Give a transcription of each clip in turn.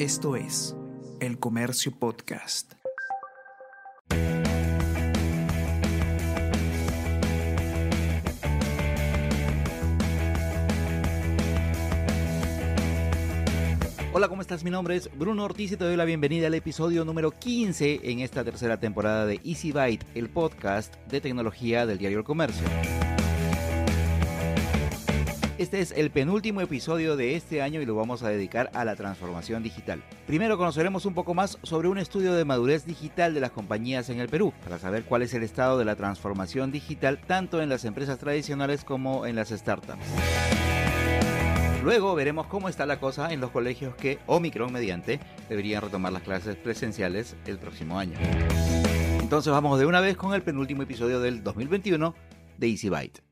Esto es El Comercio Podcast. Hola, ¿cómo estás? Mi nombre es Bruno Ortiz y te doy la bienvenida al episodio número 15 en esta tercera temporada de Easy Byte, el podcast de tecnología del diario El Comercio. Este es el penúltimo episodio de este año y lo vamos a dedicar a la transformación digital. Primero conoceremos un poco más sobre un estudio de madurez digital de las compañías en el Perú, para saber cuál es el estado de la transformación digital tanto en las empresas tradicionales como en las startups. Luego veremos cómo está la cosa en los colegios que, Omicron mediante, deberían retomar las clases presenciales el próximo año. Entonces vamos de una vez con el penúltimo episodio del 2021 de Easy Byte.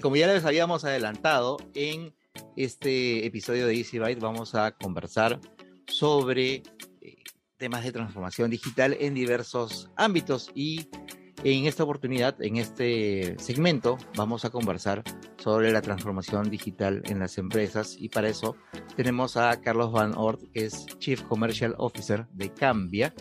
Como ya les habíamos adelantado, en este episodio de Easy Byte vamos a conversar sobre temas de transformación digital en diversos ámbitos y en esta oportunidad, en este segmento, vamos a conversar sobre la transformación digital en las empresas y para eso tenemos a Carlos Van Ort, que es Chief Commercial Officer de Cambia,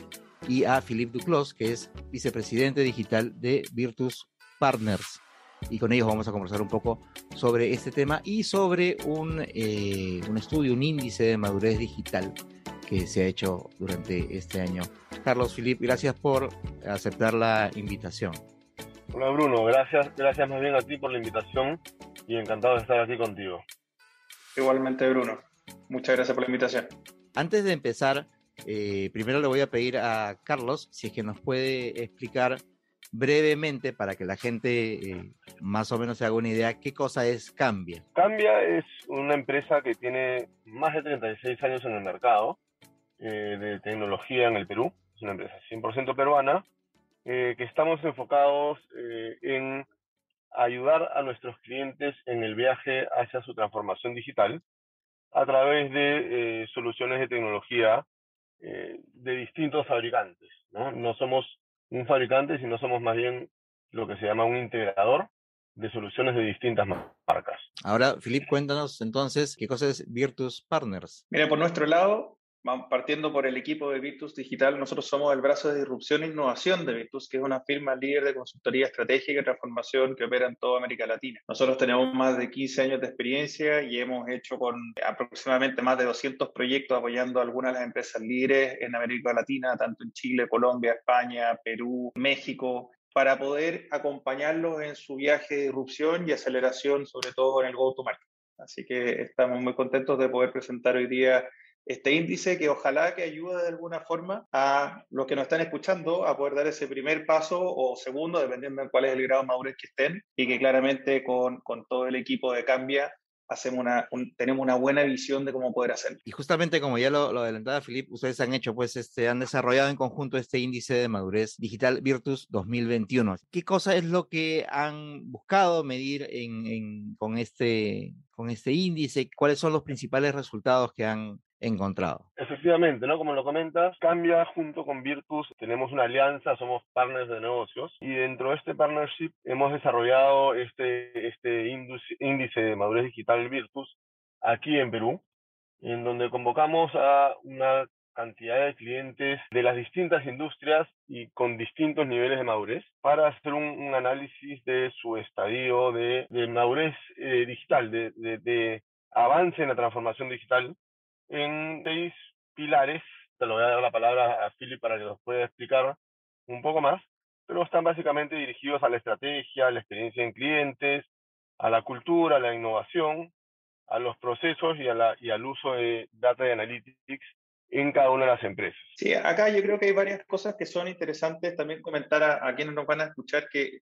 y a Philippe Duclos, que es vicepresidente digital de Virtus Partners. Y con ellos vamos a conversar un poco sobre este tema y sobre un, eh, un estudio, un índice de madurez digital que se ha hecho durante este año. Carlos Filip, gracias por aceptar la invitación. Hola Bruno, gracias, gracias más bien a ti por la invitación y encantado de estar aquí contigo. Igualmente Bruno, muchas gracias por la invitación. Antes de empezar, eh, primero le voy a pedir a Carlos si es que nos puede explicar brevemente para que la gente eh, más o menos se haga una idea qué cosa es Cambia. Cambia es una empresa que tiene más de 36 años en el mercado eh, de tecnología en el Perú, es una empresa 100% peruana, eh, que estamos enfocados eh, en ayudar a nuestros clientes en el viaje hacia su transformación digital a través de soluciones de tecnología de distintos fabricantes. ¿no? no somos un fabricante, sino somos más bien lo que se llama un integrador de soluciones de distintas marcas. Ahora, Filip, cuéntanos entonces qué cosa es Virtus Partners. Mira, por nuestro lado, partiendo por el equipo de Virtus Digital, nosotros somos el brazo de disrupción e innovación de Virtus, que es una firma líder de consultoría estratégica y transformación que opera en toda América Latina. Nosotros tenemos más de 15 años de experiencia y hemos hecho con aproximadamente más de 200 proyectos apoyando a algunas de las empresas líderes en América Latina, tanto en Chile, Colombia, España, Perú, México, para poder acompañarlos en su viaje de disrupción y aceleración, sobre todo en el go-to-market. Así que estamos muy contentos de poder presentar hoy día este índice que ojalá que ayude de alguna forma a los que nos están escuchando a poder dar ese primer paso o segundo, dependiendo de cuál es el grado de madurez que estén, y que claramente con, con todo el equipo de Cambia hacemos una, tenemos una buena visión de cómo poder hacerlo. Y justamente como ya lo, lo adelantaba Filip, ustedes han hecho, pues, este, han desarrollado en conjunto este índice de madurez digital Virtus 2021. ¿Qué cosa es lo que han buscado medir en, en, con, este, con este índice? ¿Cuáles son los principales resultados que han, encontrado. Efectivamente, ¿no? Como lo comentas, Cambia junto con Virtus, tenemos una alianza, somos partners de negocios y dentro de este partnership hemos desarrollado este, este índice de madurez digital Virtus aquí en Perú, en donde convocamos a una cantidad de clientes de las distintas industrias y con distintos niveles de madurez para hacer un, análisis de su estadio de, madurez eh, digital, de, de avance en la transformación digital en seis pilares. Te lo voy a dar la palabra a Philip para que nos pueda explicar un poco más, pero están básicamente dirigidos a la estrategia, a la experiencia en clientes, a la cultura, a la innovación, a los procesos y, a la, y al uso de data y analytics en cada una de las empresas. Sí, acá yo creo que hay varias cosas que son interesantes también comentar a, a quienes nos van a escuchar que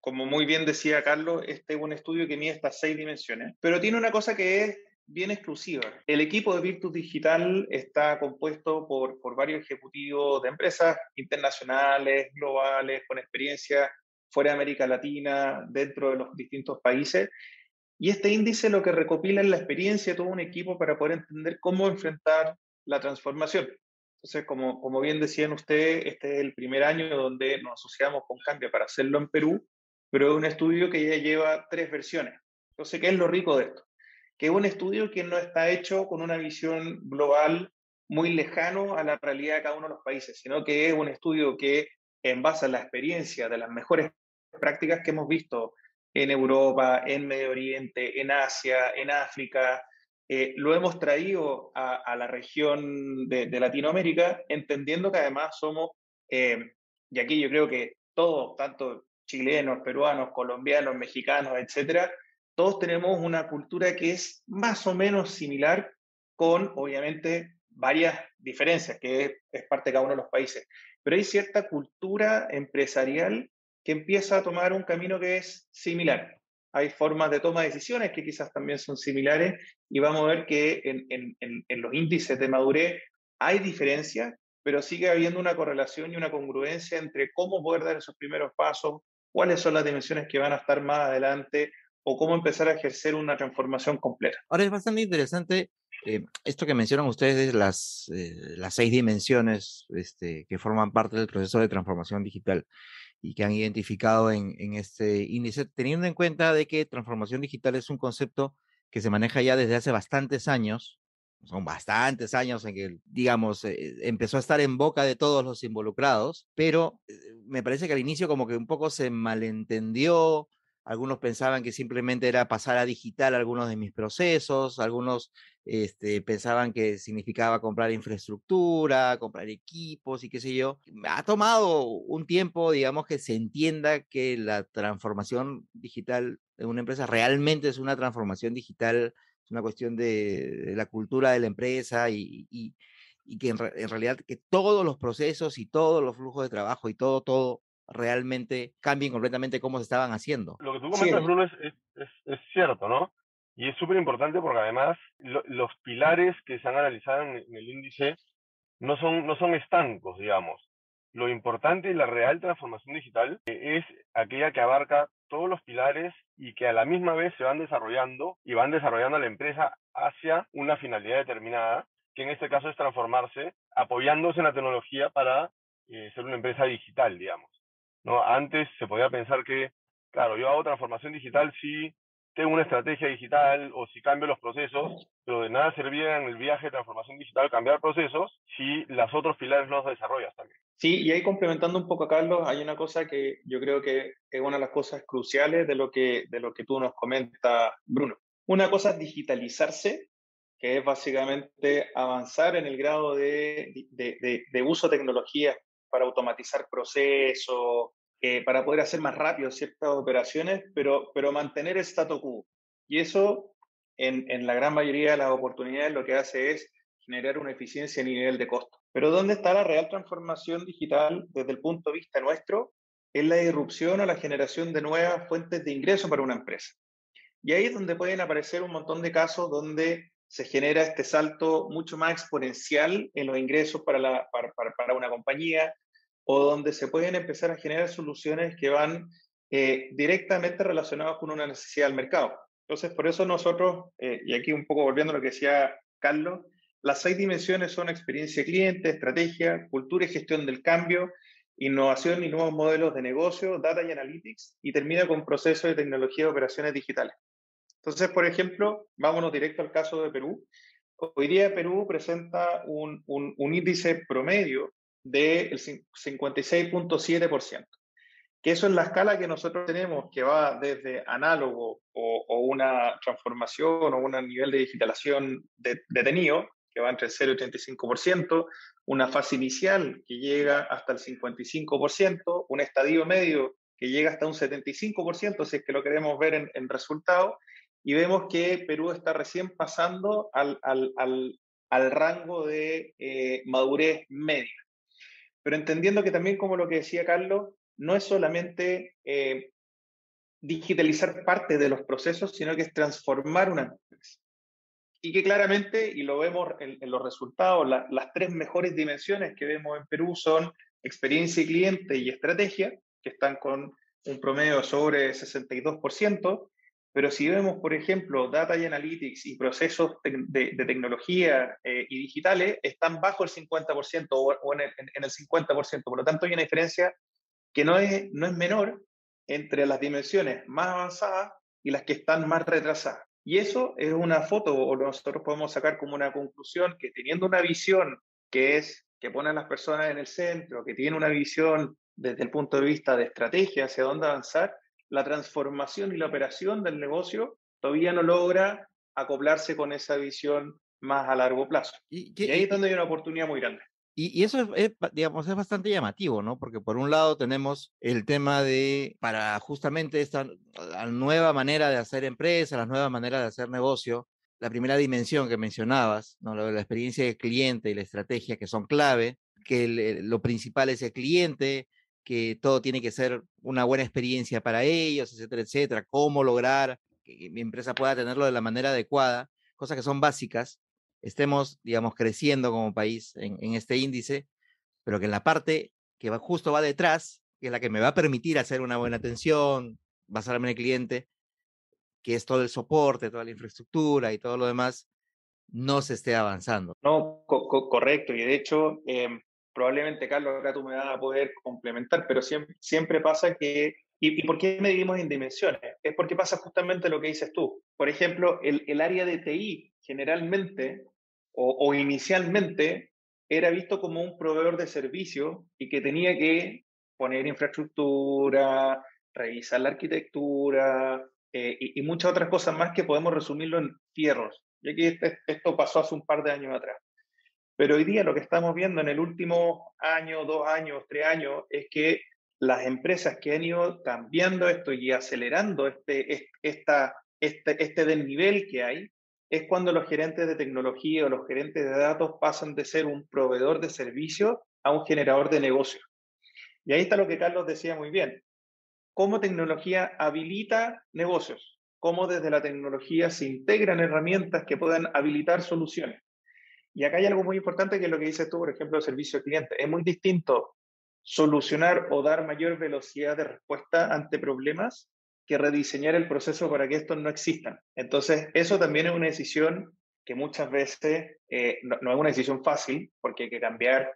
como muy bien decía Carlos, este es un estudio que mide estas seis dimensiones, pero tiene una cosa que es bien exclusiva. El equipo de Virtus Digital está compuesto por, por varios ejecutivos de empresas internacionales, globales, con experiencia fuera de América Latina, dentro de los distintos países. Y este índice lo que recopila es la experiencia de todo un equipo para poder entender cómo enfrentar la transformación. Entonces, como, como bien decían ustedes, este es el primer año donde nos asociamos con Cambia para hacerlo en Perú, pero es un estudio que ya lleva tres versiones. Entonces, ¿qué es lo rico de esto? Que es un estudio que no está hecho con una visión global muy lejano a la realidad de cada uno de los países, sino que es un estudio que, en base a la experiencia de las mejores prácticas que hemos visto en Europa, en Medio Oriente, en Asia, en África, eh, lo hemos traído a, la región de, Latinoamérica, entendiendo que además somos, eh, y aquí yo creo que todos, tanto chilenos, peruanos, colombianos, mexicanos, etcétera, todos tenemos una cultura que es más o menos similar, con obviamente varias diferencias, que es, parte de cada uno de los países. Pero hay cierta cultura empresarial que empieza a tomar un camino que es similar. Hay formas de toma de decisiones que quizás también son similares y vamos a ver que en, en los índices de madurez hay diferencias, pero sigue habiendo una correlación y una congruencia entre cómo poder dar esos primeros pasos, cuáles son las dimensiones que van a estar más adelante o cómo empezar a ejercer una transformación completa. Ahora es bastante interesante eh, esto que mencionan ustedes, las, eh, las seis dimensiones este, que forman parte del proceso de transformación digital y que han identificado en, en, este índice, teniendo en cuenta de que transformación digital es un concepto que se maneja ya desde hace bastantes años, son bastantes años en que, digamos, eh, empezó a estar en boca de todos los involucrados, pero me parece que al inicio como que un poco se malentendió, algunos pensaban que simplemente era pasar a digital algunos de mis procesos, algunos este, pensaban que significaba comprar infraestructura, comprar equipos y qué sé yo. Ha tomado un tiempo, digamos, que se entienda que la transformación digital de una empresa realmente es una transformación digital, es una cuestión de, la cultura de la empresa y, que en, realidad que todos los procesos y todos los flujos de trabajo y todo, todo realmente cambien completamente cómo se estaban haciendo. Lo que tú comentas, Bruno, es, es, es, cierto, ¿no? Y es súper importante porque además los pilares que se han analizado en, el índice no son, no son estancos, digamos. Lo importante y la real transformación digital es aquella que abarca todos los pilares y que a la misma vez se van desarrollando y van desarrollando a la empresa hacia una finalidad determinada, que en este caso es transformarse apoyándose en la tecnología para eh, ser una empresa digital, digamos. ¿No? Antes se podía pensar que, claro, yo hago transformación digital si tengo una estrategia digital o si cambio los procesos, pero de nada servía en el viaje de transformación digital cambiar procesos si las otros pilares no los desarrollas también. Sí, y ahí complementando un poco a Carlos, hay una cosa que yo creo que es una de las cosas cruciales de lo que, de lo que tú nos comentas, Bruno. Una cosa es digitalizarse, que es básicamente avanzar en el grado de, de, de uso de tecnologías para automatizar procesos, eh, para poder hacer más rápido ciertas operaciones, pero, pero mantener el status quo. Y eso, en, la gran mayoría de las oportunidades, lo que hace es generar una eficiencia a nivel de costo. Pero ¿dónde está la real transformación digital desde el punto de vista nuestro? Es la irrupción o la generación de nuevas fuentes de ingreso para una empresa. Y ahí es donde pueden aparecer un montón de casos donde se genera este salto mucho más exponencial en los ingresos para, una compañía o donde se pueden empezar a generar soluciones que van eh, directamente relacionadas con una necesidad del mercado. Entonces, por eso nosotros, eh, y aquí un poco volviendo a lo que decía Carlos, las seis dimensiones son experiencia cliente, estrategia, cultura y gestión del cambio, innovación y nuevos modelos de negocio, data y analytics, y termina con procesos de tecnología de operaciones digitales. Entonces, por ejemplo, vámonos directo al caso de Perú. Hoy día Perú presenta un, un, índice promedio del 56.7%, que eso es la escala que nosotros tenemos, que va desde análogo o, o una transformación o un nivel de digitalización detenido, que va entre el 0 y el 35%, una fase inicial que llega hasta el 55%, un estadio medio que llega hasta un 75%, si es que lo queremos ver en, en y vemos que Perú está recién pasando al, al, al, al rango de eh, madurez media. Pero entendiendo que también, como lo que decía Carlos, no es solamente eh, digitalizar parte de los procesos, sino que es transformar una empresa. Y que claramente, y lo vemos en, en los resultados, las tres mejores dimensiones que vemos en Perú son experiencia y cliente y estrategia, que están con un promedio sobre 62%, Pero si vemos, por ejemplo, data y analytics y procesos de, tecnología eh, y digitales, están bajo el 50% o, en, el, en, el, 50%. Por lo tanto, hay una diferencia que no es, no es menor entre las dimensiones más avanzadas y las que están más retrasadas. Y eso es una foto, o nosotros podemos sacar como una conclusión que teniendo una visión que es que pone a las personas en el centro, que tiene una visión desde el punto de vista de estrategia hacia dónde avanzar, la transformación y la operación del negocio todavía no logra acoplarse con esa visión más a largo plazo. Y, ahí es donde hay una oportunidad muy grande. Y, eso es, digamos, es bastante llamativo, ¿no? Porque por un lado tenemos el tema de, para justamente esta nueva manera de hacer empresa, la nueva manera de hacer negocio, la primera dimensión que mencionabas, ¿no? la experiencia del cliente y la estrategia que son clave, que lo principal es el cliente, que todo tiene que ser una buena experiencia para ellos, etcétera, etcétera, cómo lograr que mi empresa pueda tenerlo de la manera adecuada, cosas que son básicas, estemos, digamos, creciendo como país en, este índice, pero que en la parte que va, justo va detrás, que es la que me va a permitir hacer una buena atención, basarme en el cliente, que es todo el soporte, toda la infraestructura y todo lo demás, no se esté avanzando. No, correcto. Y de hecho, em, probablemente, Carlos, acá tú me vas a poder complementar, pero siempre, siempre pasa que, ¿y, por qué medimos en dimensiones? Es porque pasa justamente lo que dices tú. Por ejemplo, el, el área de TI generalmente o, o, inicialmente era visto como un proveedor de servicio y que tenía que poner infraestructura, revisar la arquitectura eh, y, y, muchas otras cosas más que podemos resumirlo en fierros. Y aquí este, esto pasó hace un par de años atrás. Pero hoy día lo que estamos viendo en el último año, dos años, tres años, es que las empresas que han ido cambiando esto y acelerando este, esta, este, este desnivel que hay, es cuando los gerentes de tecnología o los gerentes de datos pasan de ser un proveedor de servicio a un generador de negocio. Y ahí está lo que Carlos decía muy bien. Cómo tecnología habilita negocios, cómo desde la tecnología se integran herramientas que puedan habilitar soluciones. Y acá hay algo muy importante que es lo que dices tú, por ejemplo, el servicio al cliente. Es muy distinto solucionar o dar mayor velocidad de respuesta ante problemas que rediseñar el proceso para que estos no existan. Entonces, eso también es una decisión que muchas veces eh, no, no, es una decisión fácil, porque hay que cambiar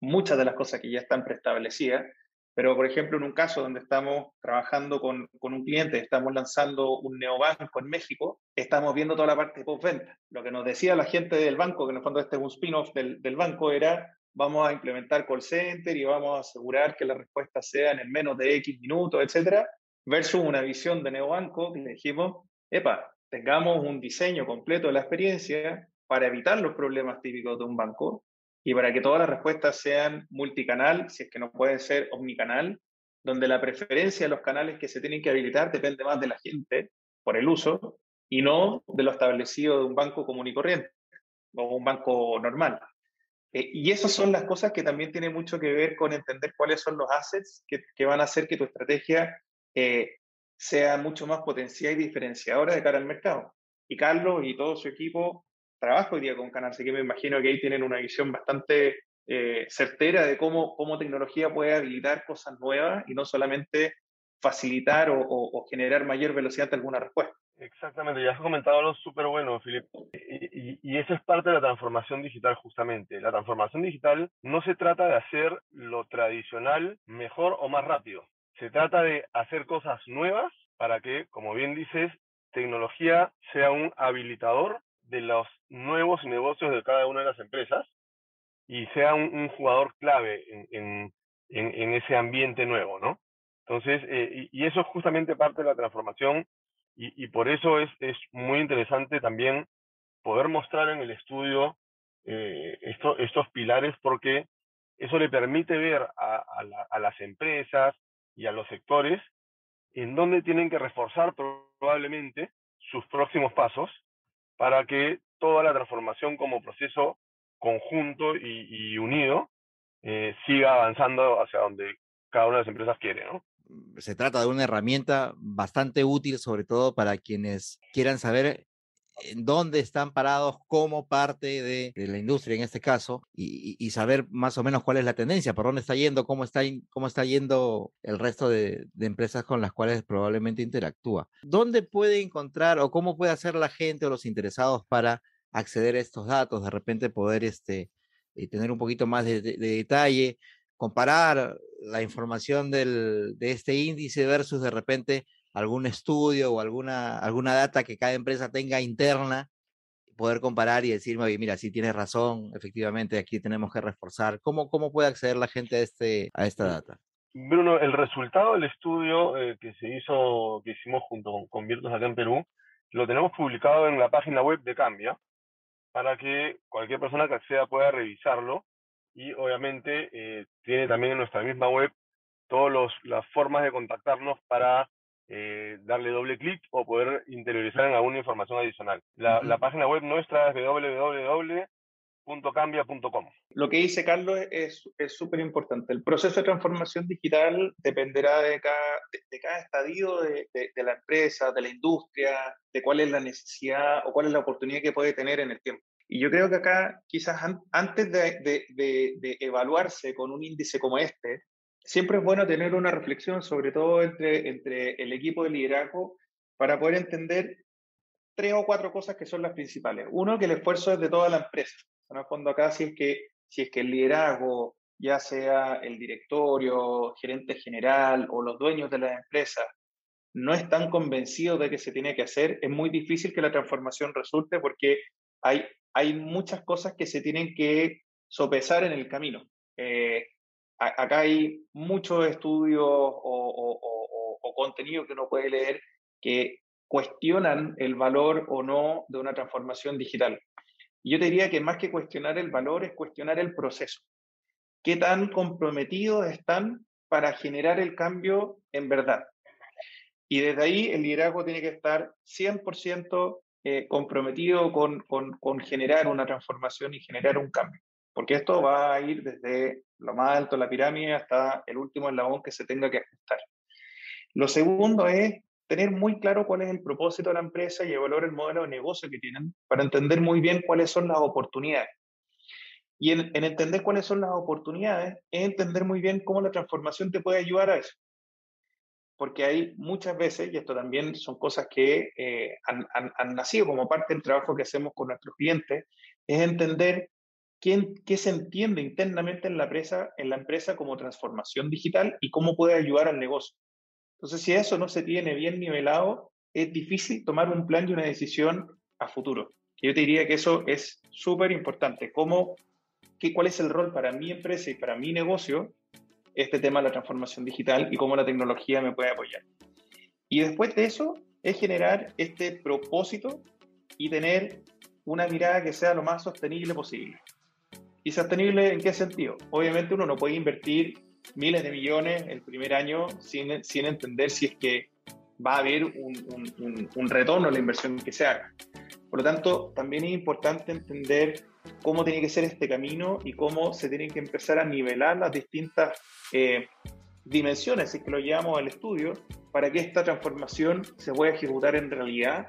muchas de las cosas que ya están preestablecidas, pero, por ejemplo, en un caso donde estamos trabajando con, con, un cliente, estamos lanzando un neobanco en México, estamos viendo toda la parte de postventa. Lo que nos decía la gente del banco, que en el fondo este es un spin-off del, del, banco, era vamos a implementar call center y vamos a asegurar que las respuestas sean en menos de X minutos, etcétera, versus una visión de neobanco que dijimos, epa, tengamos un diseño completo de la experiencia para evitar los problemas típicos de un banco y para que todas las respuestas sean multicanal, si es que no puede ser omnicanal, donde la preferencia de los canales que se tienen que habilitar depende más de la gente por el uso y no de lo establecido de un banco común y corriente o un banco normal. Eh, y esas son las cosas que también tienen mucho que ver con entender cuáles son los assets que, van a hacer que tu estrategia eh, sea mucho más potencial y diferenciadora de cara al mercado. Y Carlos y todo su equipo trabajo hoy día con Canal, así que me imagino que ahí tienen una visión bastante eh, certera de cómo, cómo tecnología puede habilitar cosas nuevas y no solamente facilitar o, generar mayor velocidad de alguna respuesta. Exactamente, ya has comentado algo súper bueno, Filipe. Y, eso es parte de la transformación digital justamente. La transformación digital no se trata de hacer lo tradicional mejor o más rápido. Se trata de hacer cosas nuevas para que, como bien dices, tecnología sea un habilitador de los nuevos negocios de cada una de las empresas y sea un, jugador clave en, en, ese ambiente nuevo, ¿no? Entonces, eh, y, eso es justamente parte de la transformación y, por eso es, es, muy interesante también poder mostrar en el estudio eh, esto, estos pilares porque eso le permite ver a, a, a las empresas y a los sectores en dónde tienen que reforzar probablemente sus próximos pasos para que toda la transformación como proceso conjunto y, unido eh, siga avanzando hacia donde cada una de las empresas quiere, ¿no? Se trata de una herramienta bastante útil, sobre todo para quienes quieran saber en dónde están parados como parte de, la industria en este caso y, saber más o menos cuál es la tendencia, por dónde está yendo, cómo está, yendo el resto de, empresas con las cuales probablemente interactúa. ¿Dónde puede encontrar o cómo puede hacer la gente o los interesados para acceder a estos datos, de repente poder este, eh, tener un poquito más de, detalle, comparar la información de este índice versus de repente algún estudio o alguna, alguna data que cada empresa tenga interna, poder comparar y decirme, oye, mira, sí tienes razón, efectivamente aquí tenemos que reforzar. ¿Cómo, cómo puede acceder la gente a, este, a esta data? Bruno, el resultado del estudio eh, que se hizo, que hicimos junto con, con Virtus acá en Perú, lo tenemos publicado en la página web de Cambia, para que cualquier persona que acceda pueda revisarlo y obviamente eh, tiene también en nuestra misma web todas las formas de contactarnos para eh, darle doble clic o poder interiorizar en alguna información adicional. La, la página web nuestra es www.cambia.com. Lo que dice Carlos es súper importante. El proceso de transformación digital dependerá de cada, de, cada estadio de, de, la empresa, de la industria, de cuál es la necesidad o cuál es la oportunidad que puede tener en el tiempo. Y yo creo que acá, quizás antes de, evaluarse con un índice como este, siempre es bueno tener una reflexión, sobre todo entre, entre el equipo de liderazgo, para poder entender tres o cuatro cosas que son las principales. Uno, que el esfuerzo es de toda la empresa. En el fondo acá, si es que, si es que el liderazgo, ya sea el directorio, gerente general o los dueños de la empresa, no están convencidos de que se tiene que hacer, es muy difícil que la transformación resulte porque hay, hay muchas cosas que se tienen que sopesar en el camino. Eh, acá hay muchos estudios o, contenido que uno puede leer que cuestionan el valor o no de una transformación digital. yo te diría que más que cuestionar el valor es cuestionar el proceso. ¿Qué tan comprometidos están para generar el cambio en verdad? Y desde ahí el liderazgo tiene que estar 100% eh, comprometido con generar una transformación y generar un cambio porque esto va a ir desde lo más alto de la pirámide hasta el último eslabón que se tenga que ajustar. Lo segundo es tener muy claro cuál es el propósito de la empresa y evaluar el modelo de negocio que tienen para entender muy bien cuáles son las oportunidades. Y en, entender cuáles son las oportunidades es entender muy bien cómo la transformación te puede ayudar a eso. Porque hay muchas veces, y esto también son cosas que eh, han, han nacido como parte del trabajo que hacemos con nuestros clientes, es entender qué, se entiende internamente en la, empresa, en la empresa como transformación digital y cómo puede ayudar al negocio. Entonces, si eso no se tiene bien nivelado, es difícil tomar un plan y una decisión a futuro. Yo te diría que eso es súper importante. ¿Cómo, qué, ¿Cuál es el rol para mi empresa y para mi negocio? Este tema de la transformación digital y cómo la tecnología me puede apoyar. Y después de eso, es generar este propósito y tener una mirada que sea lo más sostenible posible. ¿Y sostenible en qué sentido? Obviamente uno no puede invertir miles de millones el primer año sin, sin entender si es que va a haber un, un, un, retorno a la inversión que se haga. Por lo tanto, también es importante entender cómo tiene que ser este camino y cómo se tienen que empezar a nivelar las distintas eh, dimensiones, si es que lo llevamos al estudio, para que esta transformación se pueda ejecutar en realidad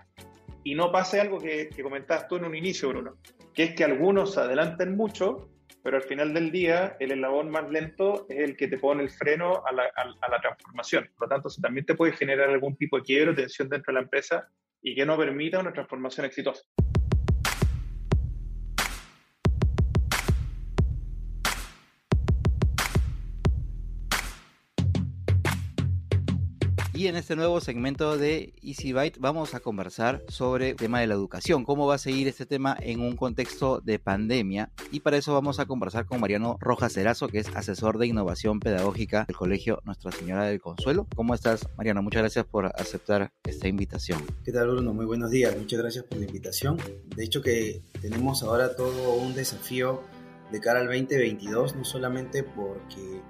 y no pase algo que, que comentabas tú en un inicio, Bruno, que es que algunos se adelanten mucho, pero al final del día el eslabón más lento es el que te pone el freno a la, a la transformación. Por lo tanto, también te puede generar algún tipo de quiebro, tensión dentro de la empresa y que no permita una transformación exitosa. Y en este nuevo segmento de Easy Byte vamos a conversar sobre el tema de la educación, cómo va a seguir este tema en un contexto de pandemia. Y para eso vamos a conversar con Mariano Rojas Cerazo, que es asesor de innovación pedagógica del Colegio Nuestra Señora del Consuelo. ¿Cómo estás, Mariano? Muchas gracias por aceptar esta invitación. ¿Qué tal, Bruno? Muy buenos días. Muchas gracias por la invitación. De hecho que tenemos ahora todo un desafío de cara al 2022, no solamente porque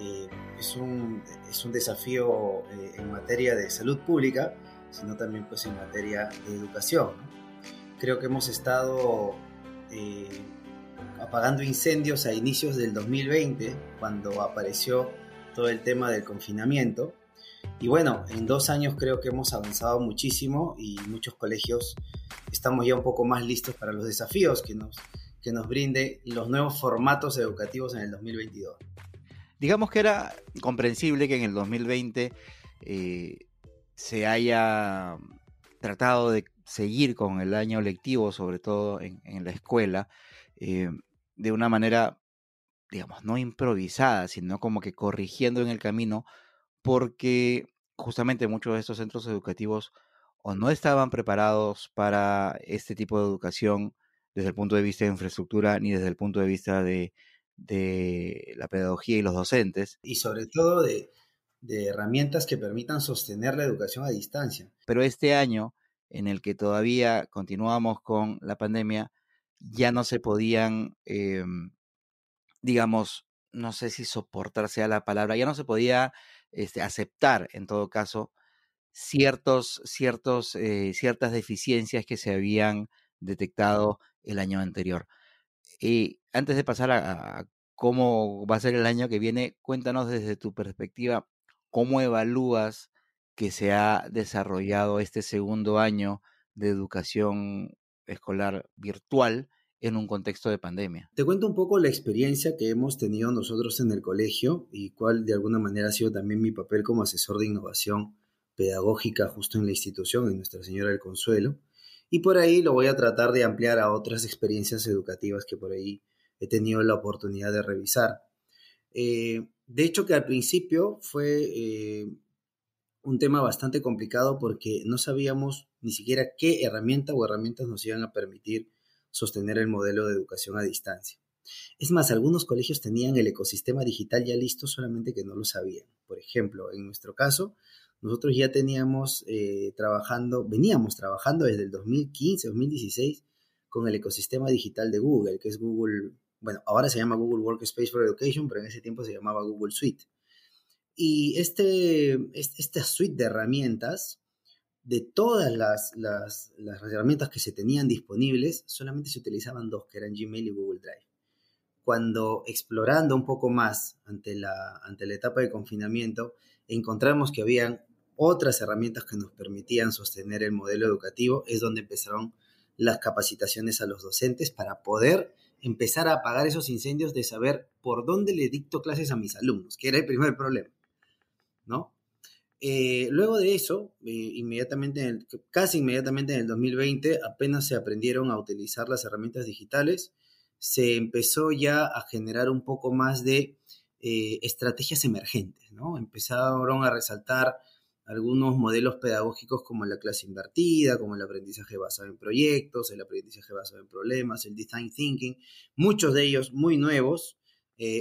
eh, es, un, es un desafío eh, en materia de salud pública, sino también pues en materia de educación. Creo que hemos estado eh, apagando incendios a inicios del 2020, cuando apareció todo el tema del confinamiento, Y bueno, en dos años creo que hemos avanzado muchísimo y muchos colegios estamos ya un poco más listos para los desafíos que nos, que nos brinde los nuevos formatos educativos en el 2022. Digamos que era comprensible que en el 2020 eh, se haya tratado de seguir con el año lectivo, sobre todo en, la escuela, eh, de una manera, digamos, no improvisada, sino como que corrigiendo en el camino, porque justamente muchos de estos centros educativos o no estaban preparados para este tipo de educación desde el punto de vista de infraestructura ni desde el punto de vista de, la pedagogía y los docentes. Y sobre todo de, de herramientas que permitan sostener la educación a distancia. Pero este año, en el que todavía continuamos con la pandemia, ya no se podían, em, digamos, no sé si soportarse a la palabra, ya no se podía este, aceptar, en todo caso, ciertos, ciertos, eh, ciertas deficiencias que se habían detectado el año anterior. Y antes de pasar a, cómo va a ser el año que viene, cuéntanos desde tu perspectiva, ¿cómo evalúas que se ha desarrollado este segundo año de educación escolar virtual en un contexto de pandemia. Te cuento un poco la experiencia que hemos tenido nosotros en el colegio y cuál de alguna manera ha sido también mi papel como asesor de innovación pedagógica justo en la institución, en Nuestra Señora del Consuelo. Y por ahí lo voy a tratar de ampliar a otras experiencias educativas que por ahí he tenido la oportunidad de revisar. Eh, de hecho que al principio fue eh, un tema bastante complicado porque no sabíamos ni siquiera qué herramienta o herramientas nos iban a permitir sostener el modelo de educación a distancia. Es más, algunos colegios tenían el ecosistema digital ya listo, solamente que no lo sabían. Por ejemplo, en nuestro caso, nosotros ya teníamos eh, trabajando, veníamos trabajando desde el 2015, 2016 con el ecosistema digital de Google, que es Google, bueno, ahora se llama Google Workspace for Education, pero en ese tiempo se llamaba Google Suite. Y este, esta suite de herramientas de todas las, las, herramientas que se tenían disponibles, solamente se utilizaban dos, que eran Gmail y Google Drive. Cuando explorando un poco más ante la, ante la etapa de confinamiento, encontramos que habían otras herramientas que nos permitían sostener el modelo educativo, es donde empezaron las capacitaciones a los docentes para poder empezar a apagar esos incendios de saber por dónde le dicto clases a mis alumnos, que era el primer problema, ¿no? Eh, luego de eso, eh, inmediatamente, casi inmediatamente en el 2020, apenas se aprendieron a utilizar las herramientas digitales, se empezó ya a generar un poco más de eh, estrategias emergentes, ¿no? Empezaron a resaltar algunos modelos pedagógicos como la clase invertida, como el aprendizaje basado en proyectos, el aprendizaje basado en problemas, el design thinking, muchos de ellos muy nuevos,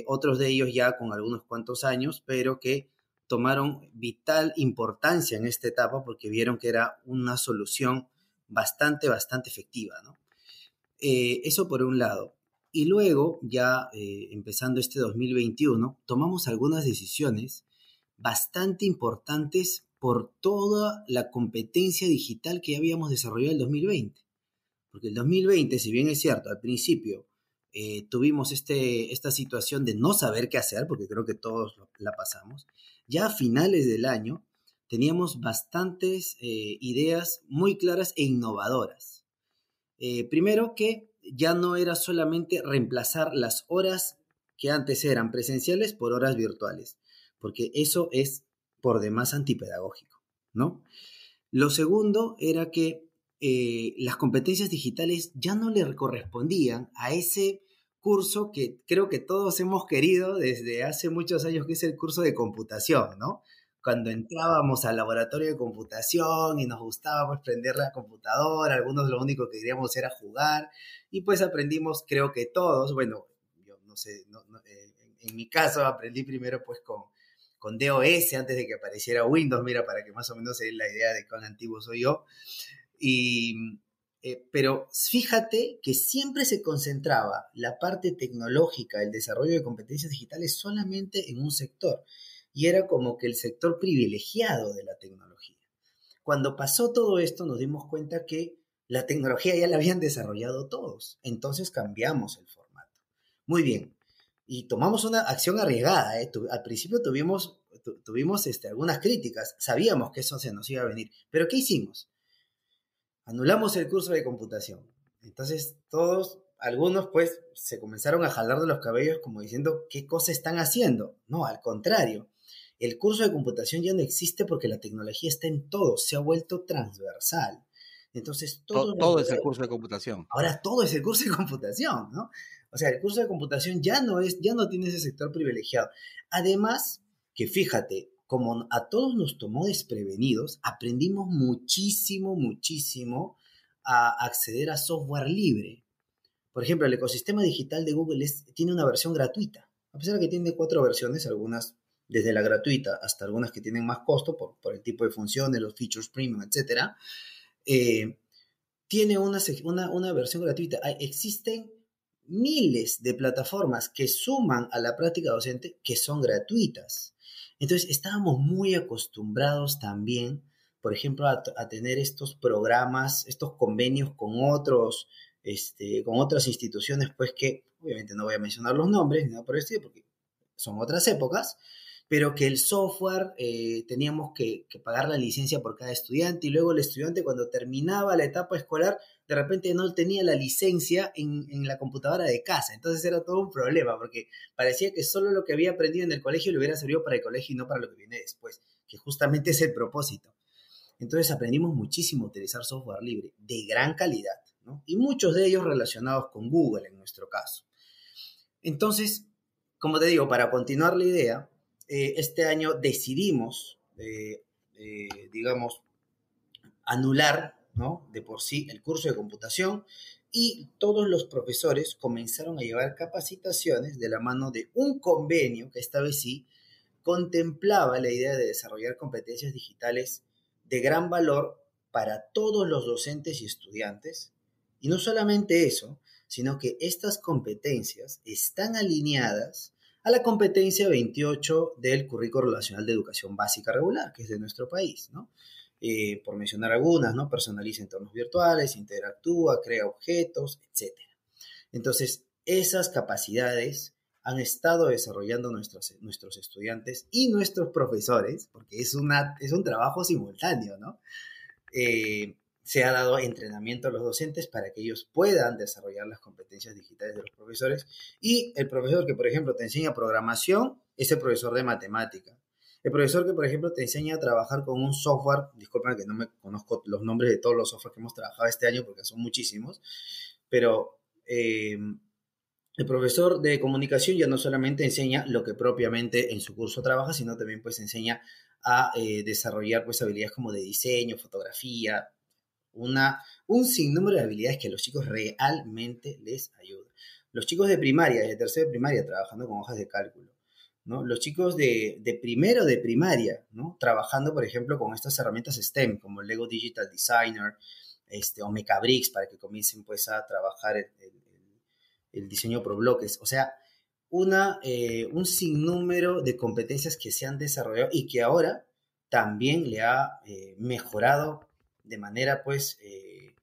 otros de ellos ya con algunos cuantos años, pero que tomaron vital importancia en esta etapa porque vieron que era una solución bastante, bastante efectiva. Eh, eso por un lado. Y luego, ya eh, empezando este 2021, tomamos algunas decisiones bastante importantes por toda la competencia digital que habíamos desarrollado en el 2020. Porque el 2020, si bien es cierto, al principio eh, tuvimos este, esta situación de no saber qué hacer, porque creo que todos la pasamos, ya a finales del año teníamos bastantes eh, ideas muy claras e innovadoras. Eh, primero que ya no era solamente reemplazar las horas que antes eran presenciales por horas virtuales, porque eso es por demás antipedagógico, ¿no? Lo segundo era que eh, las competencias digitales ya no le correspondían a ese curso que creo que todos hemos querido desde hace muchos años, que es el curso de computación, ¿no? Cuando entrábamos al laboratorio de computación y nos gustaba pues, prender la computadora, algunos lo único que queríamos era jugar, y pues aprendimos, creo que todos, bueno, yo no sé, eh, en, mi caso aprendí primero pues con, con DOS antes de que apareciera Windows, mira, para que más o menos se den la idea de cuán antiguo soy yo. Y, eh, pero fíjate que siempre se concentraba la parte tecnológica, el desarrollo de competencias digitales solamente en un sector. Y era como que el sector privilegiado de la tecnología. Cuando pasó todo esto nos dimos cuenta que la tecnología ya la habían desarrollado todos. Entonces cambiamos el formato. Muy bien. Y tomamos una acción arriesgada. ¿eh? Al principio tuvimos tuvimos este, algunas críticas, sabíamos que eso se nos iba a venir, pero ¿qué hicimos? Anulamos el curso de computación. Entonces todos, algunos pues se comenzaron a jalar de los cabellos como diciendo, ¿qué cosa están haciendo? No, al contrario, el curso de computación ya no existe porque la tecnología está en todo, se ha vuelto transversal. Entonces, todo, todo es el curso de computación. Ahora todo es el curso de computación, ¿no? O sea, el curso de computación ya no es, ya no tiene ese sector privilegiado. Además, que fíjate, como a todos nos tomó desprevenidos, aprendimos muchísimo, muchísimo a acceder a software libre. Por ejemplo, el ecosistema digital de Google tiene una versión gratuita, a pesar de que tiene cuatro versiones, algunas desde la gratuita hasta algunas que tienen más costo por, el tipo de funciones, los features premium, etc. Eh, tiene una, una, una, versión gratuita. existen miles de plataformas que suman a la práctica docente que son gratuitas. Entonces, estábamos muy acostumbrados también, por ejemplo, a, tener estos programas, estos convenios con otros, este, con otras instituciones, pues que obviamente no voy a mencionar los nombres ni nada por el estilo, porque son otras épocas, pero que el software eh, teníamos que, pagar la licencia por cada estudiante y luego el estudiante cuando terminaba la etapa escolar de repente no tenía la licencia en, la computadora de casa. Entonces era todo un problema porque parecía que solo lo que había aprendido en el colegio le hubiera servido para el colegio y no para lo que viene después, que justamente es el propósito. Entonces aprendimos muchísimo a utilizar software libre de gran calidad. Y muchos de ellos relacionados con Google en nuestro caso. Entonces, como te digo, para continuar la idea, eh, este año decidimos, eh, eh, digamos, anular, ¿no? De por sí el curso de computación y todos los profesores comenzaron a llevar capacitaciones de la mano de un convenio que esta vez sí contemplaba la idea de desarrollar competencias digitales de gran valor para todos los docentes y estudiantes. Y no solamente eso, sino que estas competencias están alineadas la competencia 28 del Currículo Nacional de Educación Básica Regular, que es de nuestro país, ¿no? Eh, por mencionar algunas, ¿no? Personaliza entornos virtuales, interactúa, crea objetos, etc. Entonces, esas capacidades han estado desarrollando nuestros, nuestros estudiantes y nuestros profesores, porque es, una, es un trabajo simultáneo, ¿no? Eh, se ha dado entrenamiento a los docentes para que ellos puedan desarrollar las competencias digitales de los profesores. Y el profesor que, por ejemplo, te enseña programación es el profesor de matemática. El profesor que, por ejemplo, te enseña a trabajar con un software, disculpen que no me conozco los nombres de todos los softwares que hemos trabajado este año porque son muchísimos, pero eh, el profesor de comunicación ya no solamente enseña lo que propiamente en su curso trabaja, sino también pues enseña a eh, desarrollar pues habilidades como de diseño, fotografía, una, un sinnúmero de habilidades que a los chicos realmente les ayuda. Los chicos de primaria, de tercero de primaria, trabajando con hojas de cálculo. ¿no? Los chicos de, de, primero de primaria, ¿no? Trabajando, por ejemplo, con estas herramientas STEM, como Lego Digital Designer, este, o Mecabricks, para que comiencen, pues, a trabajar el, el, diseño por bloques. O sea, una, eh, un sinnúmero de competencias que se han desarrollado y que ahora también le ha eh, mejorado de manera pues eh,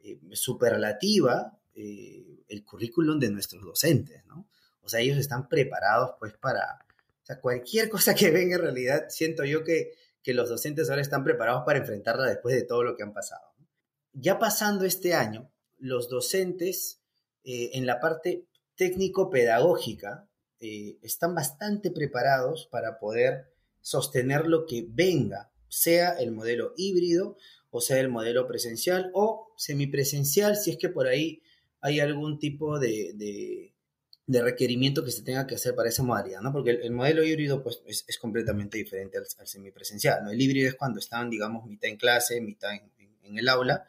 eh, superlativa eh, el currículum de nuestros docentes, ¿no? O sea, ellos están preparados pues para, cualquier cosa que venga en realidad, siento yo que, que los docentes ahora están preparados para enfrentarla después de todo lo que han pasado. Ya pasando este año, los docentes en la parte técnico-pedagógica están bastante preparados para poder sostener lo que venga, sea el modelo híbrido o sea el modelo presencial o semipresencial, si es que por ahí hay algún tipo de, requerimiento que se tenga que hacer para esa modalidad, ¿no? Porque el, modelo híbrido pues, es, completamente diferente al, semipresencial, ¿no? El híbrido es cuando están, digamos, mitad en clase, mitad en, el aula,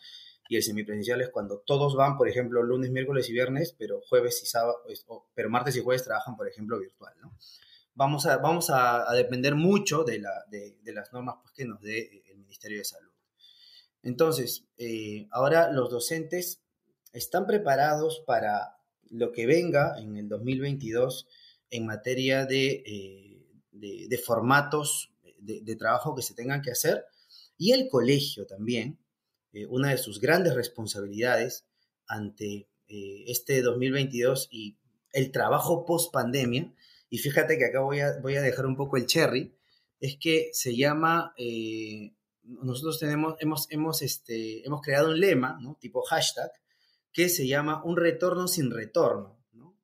y el semipresencial es cuando todos van, por ejemplo, lunes, miércoles y viernes, pero jueves y sábado, pero martes y jueves trabajan, por ejemplo, virtual, ¿no? Vamos a, vamos a, depender mucho de, la, de, de, las normas pues, que nos dé el Ministerio de Salud. Entonces, eh, ahora los docentes están preparados para lo que venga en el 2022 en materia de, eh, formatos de, trabajo que se tengan que hacer. Y el colegio también, eh, una de sus grandes responsabilidades ante este 2022 y el trabajo post pandemia, y fíjate que acá voy a, voy a dejar un poco el cherry, es que se llama, nosotros tenemos, hemos, hemos, este, hemos creado un lema, ¿no? Tipo hashtag, que se llama un retorno sin retorno, ¿no?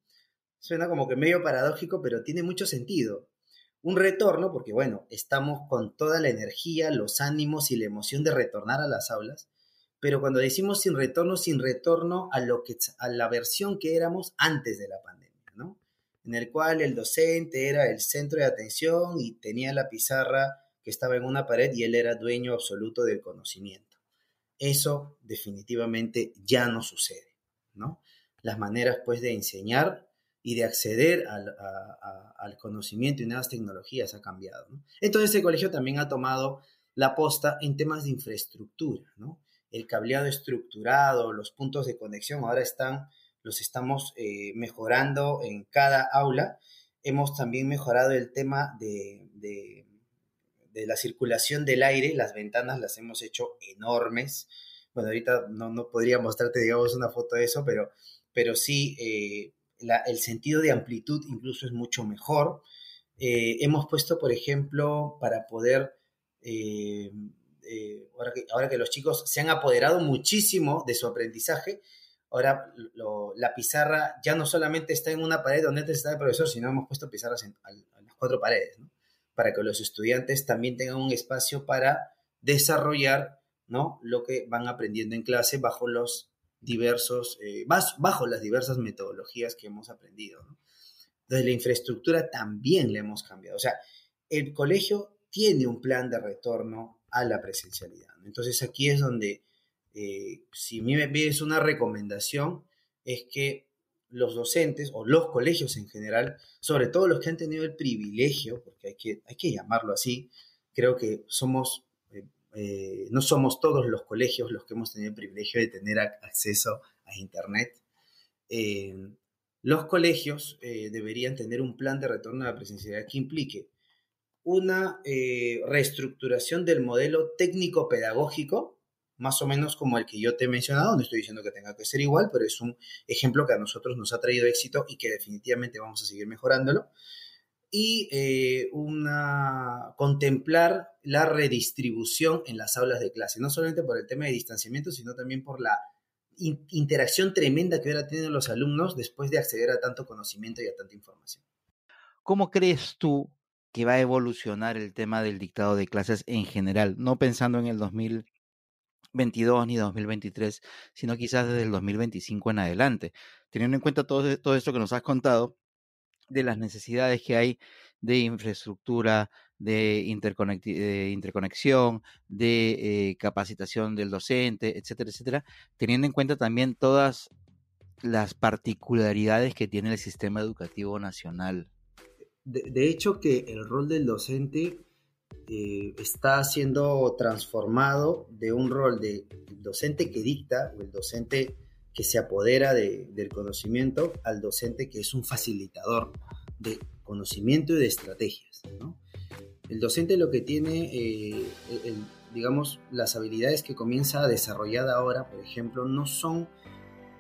Suena como que medio paradójico, pero tiene mucho sentido. Un retorno, porque bueno, estamos con toda la energía, los ánimos y la emoción de retornar a las aulas, pero cuando decimos sin retorno, sin retorno a, lo que, a la versión que éramos antes de la pandemia, ¿no? En el cual el docente era el centro de atención y tenía la pizarra que estaba en una pared y él era dueño absoluto del conocimiento. Eso definitivamente ya no sucede, ¿no? Las maneras, pues, de enseñar y de acceder al, conocimiento y nuevas tecnologías ha cambiado, ¿no? Entonces, el colegio también ha tomado la posta en temas de infraestructura, ¿no? el cableado estructurado, los puntos de conexión, ahora están, los estamos eh, mejorando en cada aula. Hemos también mejorado el tema de, la circulación del aire, las ventanas las hemos hecho enormes. Bueno, ahorita no, no podría mostrarte, digamos, una foto de eso, pero, pero sí, eh, el sentido de amplitud incluso es mucho mejor. Eh, hemos puesto, por ejemplo, para poder eh, ahora, que, ahora que los chicos se han apoderado muchísimo de su aprendizaje, ahora la pizarra ya no solamente está en una pared donde antes estaba el profesor, sino hemos puesto pizarras en, las cuatro paredes, para que los estudiantes también tengan un espacio para desarrollar ¿no? lo que van aprendiendo en clase bajo los diversos, eh, bajo las diversas metodologías que hemos aprendido. Entonces la infraestructura también la hemos cambiado. O sea, el colegio tiene un plan de retorno a la presencialidad. Entonces aquí es donde, eh, si a mí me pides una recomendación, es que los docentes o los colegios en general, sobre todo los que han tenido el privilegio, porque hay que, hay que llamarlo así, creo que somos, eh, eh, no somos todos los colegios los que hemos tenido el privilegio de tener acceso a Internet. los colegios deberían tener un plan de retorno a la presencialidad que implique una eh, reestructuración del modelo técnico-pedagógico, más o menos como el que yo te he mencionado, no estoy diciendo que tenga que ser igual, pero es un ejemplo que a nosotros nos ha traído éxito y que definitivamente vamos a seguir mejorándolo. Y eh, una, contemplar la redistribución en las aulas de clase, no solamente por el tema de distanciamiento, sino también por la interacción tremenda que ahora tienen los alumnos después de acceder a tanto conocimiento y a tanta información. ¿Cómo crees tú que va a evolucionar el tema del dictado de clases en general, no pensando en el 2022 ni 2023, sino quizás desde el 2025 en adelante, teniendo en cuenta todo, todo esto que nos has contado de las necesidades que hay de infraestructura, de, interconexión, de eh, capacitación del docente, etcétera, etcétera, teniendo en cuenta también todas las particularidades que tiene el sistema educativo nacional. De, hecho que el rol del docente eh, está siendo transformado de un rol de docente que dicta o el docente que se apodera del conocimiento al docente que es un facilitador de conocimiento y de estrategias. El docente lo que tiene, eh, digamos, las habilidades que comienza a desarrollar ahora, por ejemplo, no son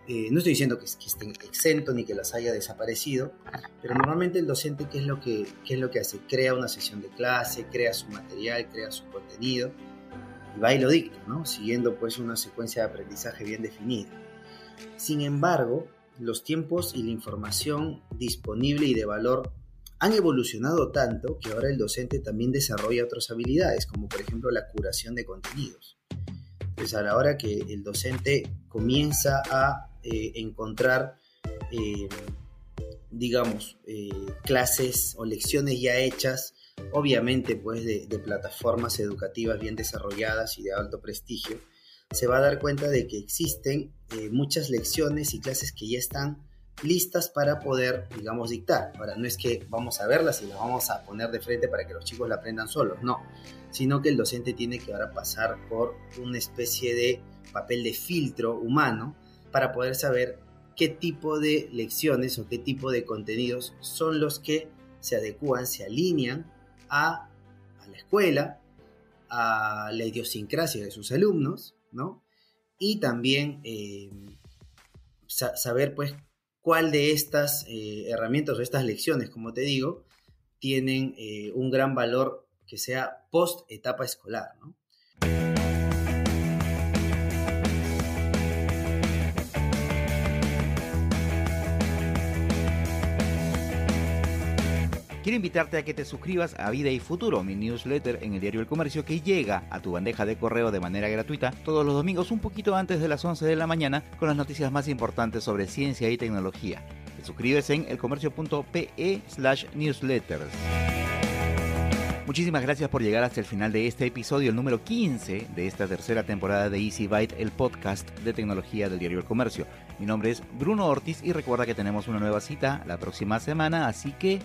eh, no estoy diciendo que, estén exentos ni que las haya desaparecido, pero normalmente el docente, ¿qué es, lo que, es lo que hace? Crea una sesión de clase, crea su material, crea su contenido y va y lo dicta, ¿no? Siguiendo pues una secuencia de aprendizaje bien definida. Sin embargo, los tiempos y la información disponible y de valor han evolucionado tanto que ahora el docente también desarrolla otras habilidades, como por ejemplo la curación de contenidos. Pues a la hora que el docente comienza a eh, encontrar, eh, digamos, eh, clases o lecciones ya hechas, obviamente pues de, plataformas educativas bien desarrolladas y de alto prestigio, se va a dar cuenta de que existen muchas lecciones y clases que ya están listas para poder, digamos, dictar. Ahora, no es que vamos a verlas y las vamos a poner de frente para que los chicos la aprendan solos, no, sino que el docente tiene que ahora pasar por una especie de papel de filtro humano para poder saber qué tipo de lecciones o qué tipo de contenidos son los que se adecúan, se alinean a, la escuela, a la idiosincrasia de sus alumnos, ¿no? Y también eh, saber, pues, cuál de estas eh, herramientas o estas lecciones, como te digo, tienen eh, un gran valor que sea post etapa escolar, ¿no? Quiero invitarte a que te suscribas a Vida y Futuro, mi newsletter en el diario El Comercio que llega a tu bandeja de correo de manera gratuita todos los domingos un poquito antes de las 11 de la mañana con las noticias más importantes sobre ciencia y tecnología. Te suscribes en elcomercio.pe slash newsletters. Muchísimas gracias por llegar hasta el final de este episodio, el número 15 de esta tercera temporada de Easy Byte, el podcast de tecnología del diario El Comercio. Mi nombre es Bruno Ortiz y recuerda que tenemos una nueva cita la próxima semana, así que